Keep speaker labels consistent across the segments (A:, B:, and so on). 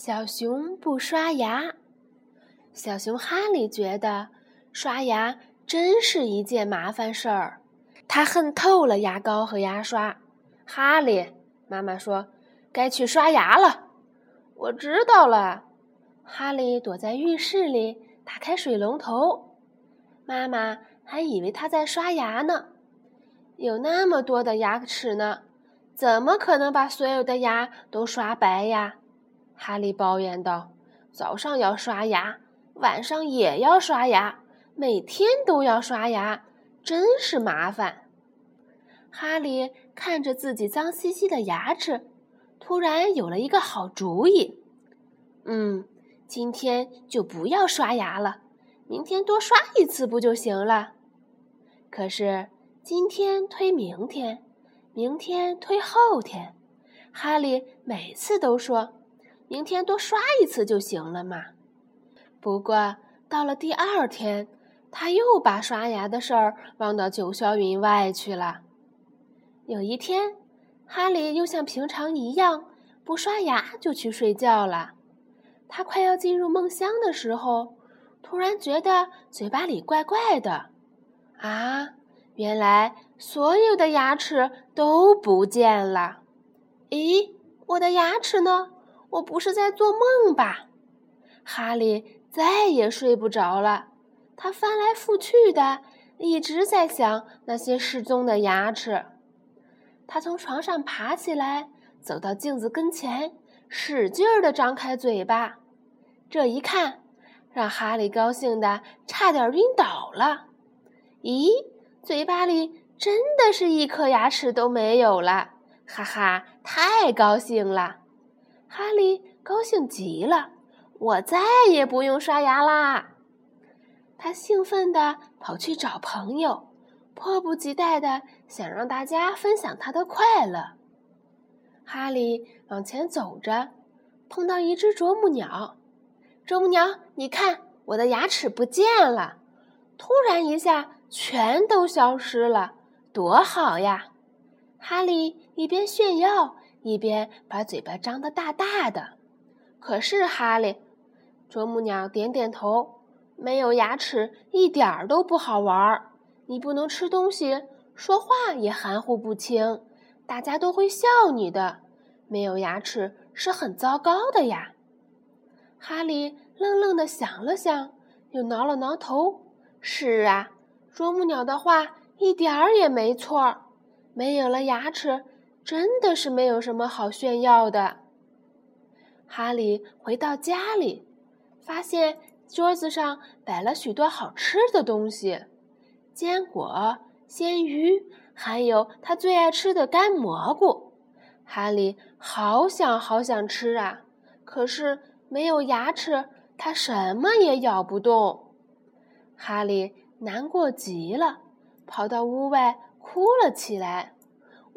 A: 小熊不刷牙。小熊哈利觉得刷牙真是一件麻烦事儿，他恨透了牙膏和牙刷。哈利，妈妈说：“该去刷牙了。”我知道了。哈利躲在浴室里，打开水龙头。妈妈还以为他在刷牙呢。有那么多的牙齿呢，怎么可能把所有的牙都刷白呀？哈利抱怨道：“早上要刷牙，晚上也要刷牙，每天都要刷牙，真是麻烦。”哈利看着自己脏兮兮的牙齿，突然有了一个好主意：“嗯，今天就不要刷牙了，明天多刷一次不就行了？”可是今天推明天，明天推后天，哈利每次都说。明天多刷一次就行了嘛。不过到了第二天，他又把刷牙的事儿忘到九霄云外去了。有一天，哈利又像平常一样不刷牙就去睡觉了。他快要进入梦乡的时候，突然觉得嘴巴里怪怪的。啊，原来所有的牙齿都不见了。咦，我的牙齿呢？我不是在做梦吧？哈利再也睡不着了，他翻来覆去的，一直在想那些失踪的牙齿。他从床上爬起来，走到镜子跟前，使劲儿的张开嘴巴。这一看，让哈利高兴的差点晕倒了。咦，嘴巴里真的是一颗牙齿都没有了！哈哈，太高兴了！哈利高兴极了，我再也不用刷牙啦！他兴奋地跑去找朋友，迫不及待地想让大家分享他的快乐。哈利往前走着，碰到一只啄木鸟。啄木鸟，你看，我的牙齿不见了！突然一下，全都消失了，多好呀！哈利一边炫耀。一边把嘴巴张得大大的，可是哈利，啄木鸟点点头，没有牙齿一点儿都不好玩儿。你不能吃东西，说话也含糊不清，大家都会笑你的。没有牙齿是很糟糕的呀。哈利愣愣地想了想，又挠了挠头。是啊，啄木鸟的话一点儿也没错，没有了牙齿。真的是没有什么好炫耀的。哈利回到家里，发现桌子上摆了许多好吃的东西：坚果、鲜鱼，还有他最爱吃的干蘑菇。哈利好想好想吃啊！可是没有牙齿，他什么也咬不动。哈利难过极了，跑到屋外哭了起来。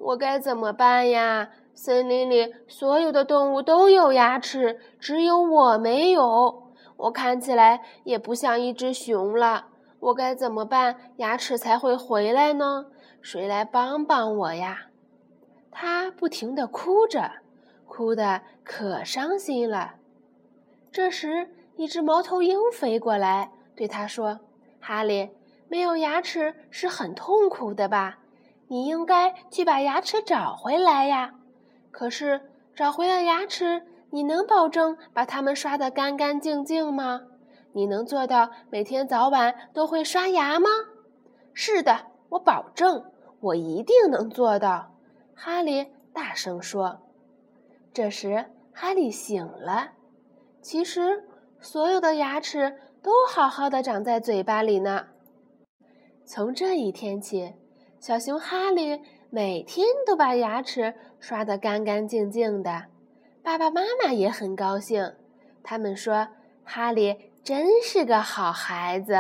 A: 我该怎么办呀？森林里所有的动物都有牙齿，只有我没有。我看起来也不像一只熊了。我该怎么办，牙齿才会回来呢？谁来帮帮我呀？他不停地哭着，哭得可伤心了。这时，一只猫头鹰飞过来，对他说：“哈利，没有牙齿是很痛苦的吧？”你应该去把牙齿找回来呀！可是找回了牙齿，你能保证把它们刷得干干净净吗？你能做到每天早晚都会刷牙吗？是的，我保证，我一定能做到。哈利大声说。这时，哈利醒了。其实，所有的牙齿都好好的长在嘴巴里呢。从这一天起。小熊哈利每天都把牙齿刷得干干净净的，爸爸妈妈也很高兴。他们说：“哈利真是个好孩子。”